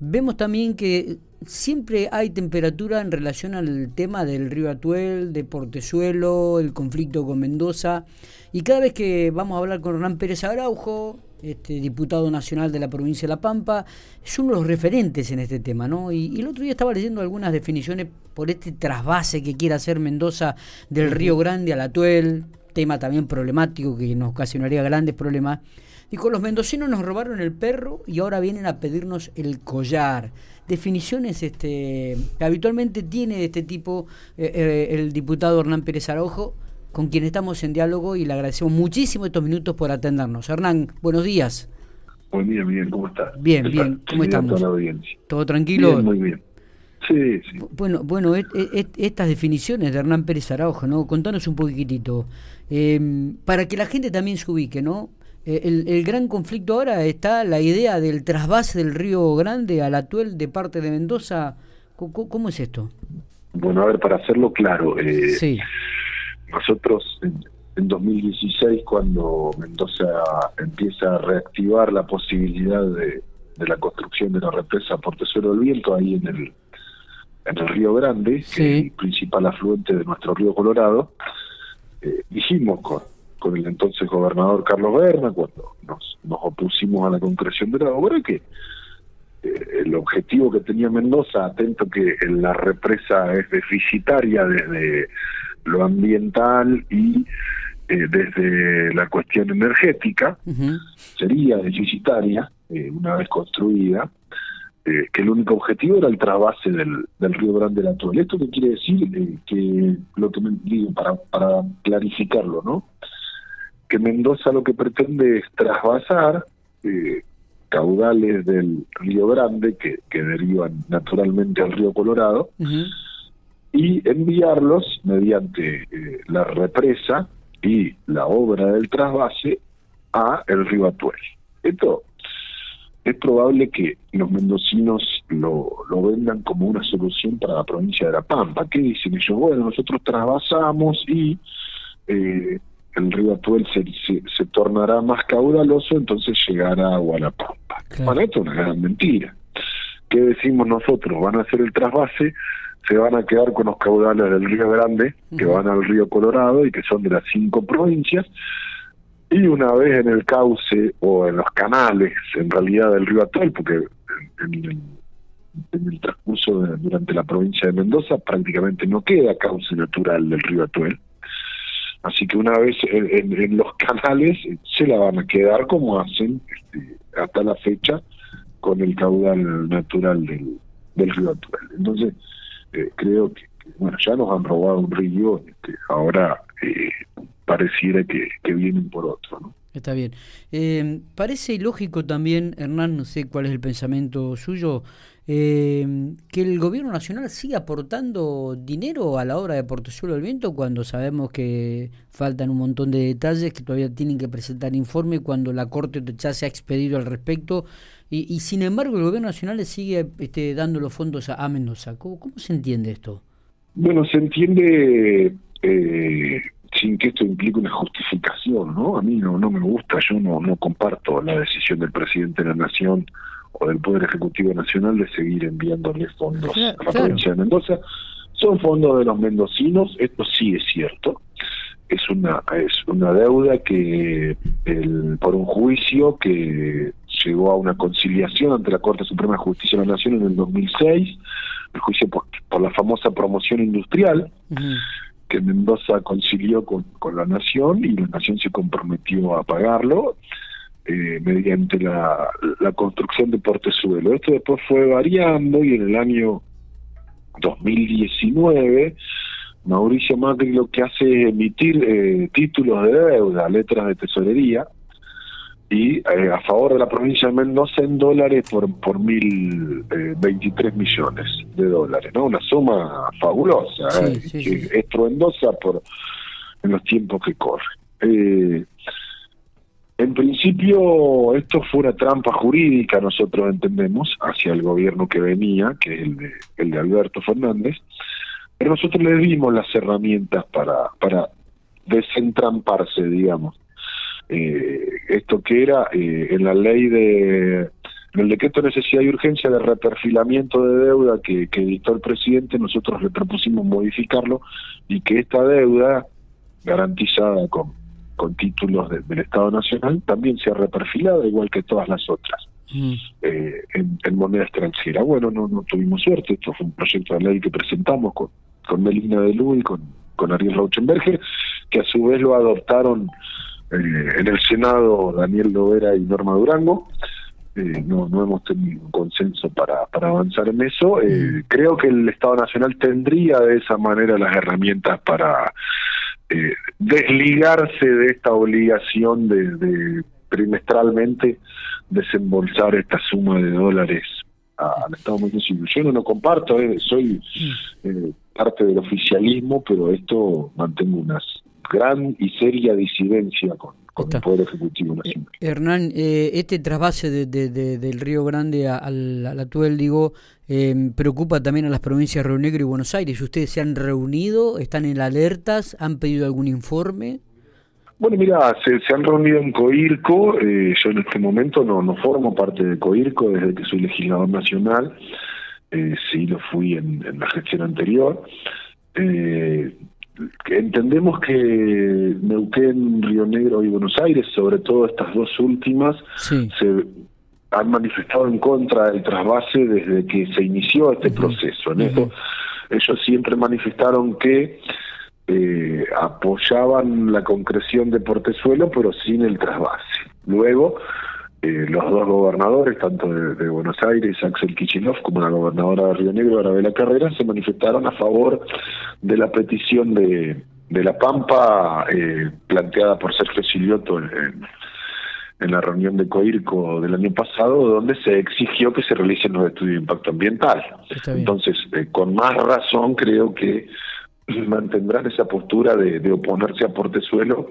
vemos también que siempre hay temperatura en relación al tema del río Atuel, de Portezuelo, el conflicto con Mendoza. Y cada vez que vamos a hablar con Hernán Pérez Araujo, este diputado nacional de la provincia de La Pampa, es uno de los referentes en este tema, ¿no? Y, el otro día estaba leyendo algunas definiciones por este trasvase que quiere hacer Mendoza del Río Grande al Atuel, tema también problemático que nos ocasionaría grandes problemas. Dijo, los mendocinos nos robaron el perro y ahora vienen a pedirnos el collar. Definiciones este, que habitualmente tiene de este tipo eh, eh, el diputado Hernán Pérez Araujo, con quien estamos en diálogo y le agradecemos muchísimo estos minutos por atendernos. Hernán, buenos días. Buen día, Miguel, ¿cómo estás? Bien, bien, ¿cómo estamos? ¿Todo tranquilo? Bien, muy bien. Sí, sí. Bueno, bueno estas definiciones de Hernán Pérez Araujo, ¿no? Contanos un poquitito, eh, para que la gente también se ubique, ¿no? Eh, el, gran conflicto ahora está la idea del trasvase del Río Grande al Atuel de parte de Mendoza. ¿Cómo, es esto? Bueno, a ver, para hacerlo claro, eh, nosotros en, 2016, cuando Mendoza empieza a reactivar la posibilidad de, la construcción de la represa Portezuelo del Viento, ahí en el, en el Río Grande, el principal afluente de nuestro río Colorado, eh, dijimos con con el entonces gobernador Carlos Berna, cuando nos, nos opusimos a la concreción de la obra, que eh, el objetivo que tenía Mendoza, atento que la represa es deficitaria desde lo ambiental y eh, desde la cuestión energética, sería deficitaria eh, una vez construida, que el único objetivo era el trasvase del, del río Grande de la. ¿Esto qué quiere decir? que lo que me digo, para, para clarificarlo, ¿no? Que Mendoza lo que pretende es trasvasar eh, caudales del Río Grande que, que, derivan naturalmente al Río Colorado y enviarlos mediante eh, la represa y la obra del trasvase a el río Atuel. Esto es probable que los mendocinos lo, lo vendan como una solución para la provincia de La Pampa. ¿Qué dicen ellos? Bueno, nosotros trasvasamos y eh, el río Atuel se, se, tornará más caudaloso, entonces llegará a Gualapampa. Bueno, esto es una gran mentira. ¿Qué decimos nosotros? Van a hacer el trasvase, se van a quedar con los caudales del río Grande, que van al río Colorado y que son de las cinco provincias, y una vez en el cauce o en los canales, en realidad del río Atuel, porque en, el transcurso durante la provincia de Mendoza prácticamente no queda cauce natural del río Atuel, Así que una vez en, los canales se la van a quedar como hacen este, hasta la fecha con el caudal natural del, río Atuel. Entonces, eh, creo que, bueno, ya nos han robado un río, este, ahora eh, pareciera que, que vienen por otro, ¿no? Está bien. Eh, parece ilógico también, Hernán, no sé cuál es el pensamiento suyo, eh, que el gobierno nacional siga aportando dinero a la obra de Portezuelo del Viento cuando sabemos que faltan un montón de detalles, que todavía tienen que presentar informe cuando la Corte ya se ha expedido al respecto. Y, sin embargo el gobierno nacional le sigue este, dando los fondos a, Mendoza. ¿Cómo, ¿Cómo, se entiende esto? Bueno, se entiende eh, sin que esto implique una justificación, ¿no? A mí no, no me gusta, yo no, no comparto la decisión del presidente de la Nación o del Poder Ejecutivo Nacional de seguir enviándole fondos a la provincia de Mendoza. Son fondos de los mendocinos, esto sí es cierto. Es una es una deuda que el, por un juicio que llegó a una conciliación ante la Corte Suprema de Justicia de la Nación en el 2006, el juicio por, la famosa promoción industrial, que Mendoza concilió con, con la nación y la nación se comprometió a pagarlo eh, mediante la, la construcción de Portezuelo. Esto después fue variando y en el año 2019 Mauricio Macri lo que hace es emitir eh, títulos de deuda, letras de tesorería, y eh, a favor de la provincia de Mendoza en dólares por por mil eh, veintitrés millones de dólares no una suma fabulosa eh, estruendosa por en los tiempos que corren en principio esto fue una trampa jurídica nosotros entendemos hacia el gobierno que venía que es el de, el de Alberto Fernández. Pero nosotros le dimos las herramientas para para desentramparse digamos. Eh, esto que era eh, en la ley de en el decreto de necesidad y urgencia de reperfilamiento de deuda que, que dictó el presidente, nosotros le propusimos modificarlo y que esta deuda garantizada con, con títulos del Estado Nacional también sea reperfilada igual que todas las otras. Mm. Eh, en, moneda extranjera. Bueno, no, no tuvimos suerte, esto fue un proyecto de ley que presentamos con, con Melina de Lu y con, con Ariel Rauchenberger, que a su vez lo adoptaron eh, en el Senado Daniel Lovera y Norma Durango. Eh, no, no hemos tenido un consenso para, para avanzar en eso. Mm. Creo que el Estado Nacional tendría de esa manera las herramientas para desligarse de esta obligación de, de trimestralmente desembolsar esta suma de dólares al Estado Municipal. Yo no lo comparto, eh, soy eh, parte del oficialismo, pero esto mantengo una gran y seria disidencia con, el Poder Ejecutivo eh, Nacional. Hernán, este trasvase de, del Río Grande al, al actual, digo, preocupa también a las provincias de Río Negro y Buenos Aires. ¿Ustedes se han reunido? ¿Están en alertas? ¿Han pedido algún informe? Bueno, mira, se, han reunido en COIRCO, eh, yo en este momento no, no formo parte de COIRCO desde que soy legislador nacional, eh, sí lo fui en, la gestión anterior. Eh, entendemos que Neuquén, Río Negro y Buenos Aires, sobre todo estas dos últimas, se han manifestado en contra del trasvase desde que se inició este proceso. En ellos siempre manifestaron que eh, apoyaban la concreción de Portezuelo, pero sin el trasvase. Luego, eh, los dos gobernadores, tanto de, Buenos Aires, Axel Kicillof, como la gobernadora de Río Negro, Arabela Carrera, se manifestaron a favor de la petición de, de La Pampa eh, planteada por Sergio Silioto en, en, la reunión de COIRCO del año pasado, donde se exigió que se realicen los estudios de impacto ambiental. Entonces, eh, con más razón creo que mantendrán esa postura de, oponerse a Portezuelo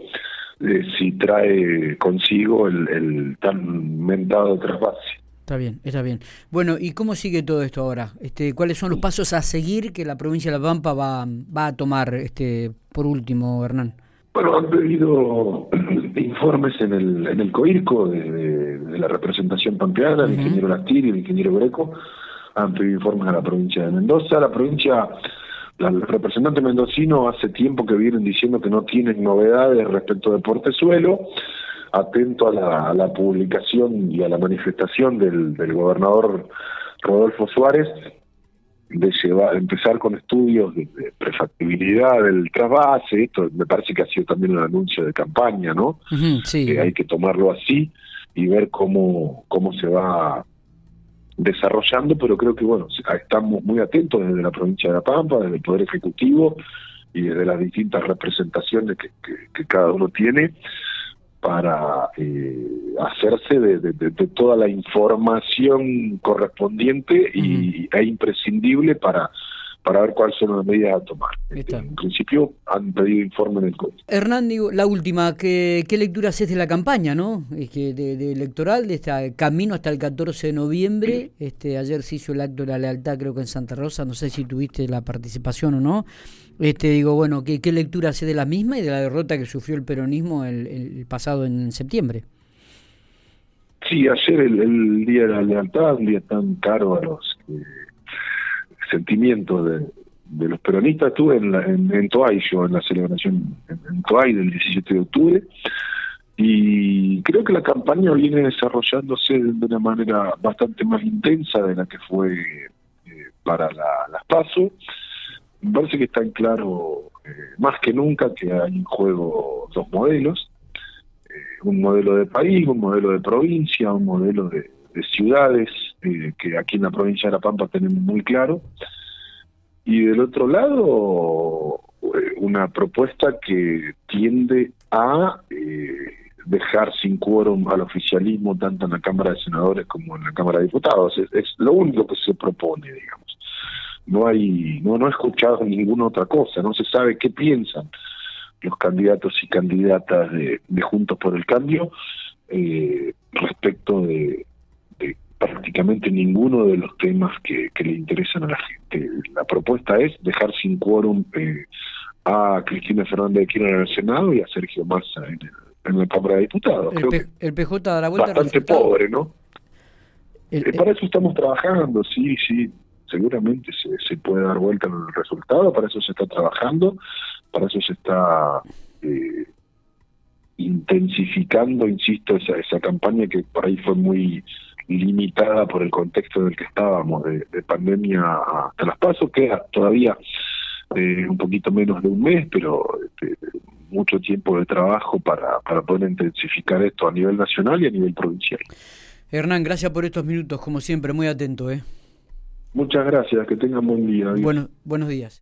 eh, si trae consigo el, tan mentado trasvase. Está bien, está bien. Bueno, ¿y cómo sigue todo esto ahora? Este, ¿Cuáles son los pasos a seguir que la provincia de La Pampa va, va a tomar, este, por último, Hernán? Bueno, han pedido informes en el, en el COIRCO de, la representación pampeana, el ingeniero Lastiri, el ingeniero Greco, han pedido informes a la provincia de Mendoza. La provincia el representante mendocino hace tiempo que vienen diciendo que no tienen novedades respecto de Portezuelo, atento a la, publicación y a la manifestación del, gobernador Rodolfo Suárez de llevar, empezar con estudios de, prefactibilidad del trasvase, esto me parece que ha sido también un anuncio de campaña, ¿no? sí. Que hay que tomarlo así y ver cómo, cómo se va desarrollando, pero creo que bueno, estamos muy atentos desde la provincia de La Pampa, desde el Poder Ejecutivo y desde las distintas representaciones que, que, cada uno tiene para eh, hacerse de, toda la información correspondiente y, e imprescindible para para ver cuáles son las medidas a tomar. En principio han pedido informe en el código. Hernán, la última, ¿qué, qué lectura haces de la campaña, no? Es que de, electoral, de este camino hasta el 14 de noviembre. Este, ayer se hizo el acto de la lealtad, creo que en Santa Rosa, no sé si tuviste la participación o no. Este, digo, bueno, ¿qué, qué lectura hace de la misma y de la derrota que sufrió el peronismo el, pasado en septiembre? Sí, ayer el, día de la lealtad, un día tan caro a los sentimiento de, los peronistas. Estuve en, en, en Toay, yo en la celebración en, en Toay del 17 de octubre, y creo que la campaña viene desarrollándose de una manera bastante más intensa de la que fue eh, para la, las PASO. Me parece que está en claro, eh, más que nunca, que hay en juego dos modelos. Eh, un modelo de país, un modelo de provincia, un modelo de, de ciudades eh, que aquí en la provincia de La Pampa tenemos muy claro. Y del otro lado, eh, una propuesta que tiende a eh, dejar sin quórum al oficialismo tanto en la Cámara de Senadores como en la Cámara de Diputados. Es, lo único que se propone, digamos. No hay, no, no he escuchado ninguna otra cosa, no se sabe qué piensan los candidatos y candidatas de, de Juntos por el Cambio respecto de, prácticamente ninguno de los temas que, le interesan a la gente. La propuesta es dejar sin quórum eh, a Cristina Fernández de Kirchner en el Senado y a Sergio Massa en, la Cámara de Diputados. El, PJ da la vuelta bastante pobre, ¿no? para eso estamos trabajando, sí, sí, seguramente se, se puede dar vuelta en el resultado, para eso se está trabajando, para eso se está eh, intensificando, insisto, esa, esa campaña que por ahí fue muy limitada por el contexto en el que estábamos de, pandemia hasta las pasos, queda todavía eh, un poquito menos de un mes, pero este, mucho tiempo de trabajo para, para poder intensificar esto a nivel nacional y a nivel provincial. Hernán, gracias por estos minutos, como siempre, muy atento. ¿eh? Muchas gracias, que tengan buen día. Bueno, buenos días.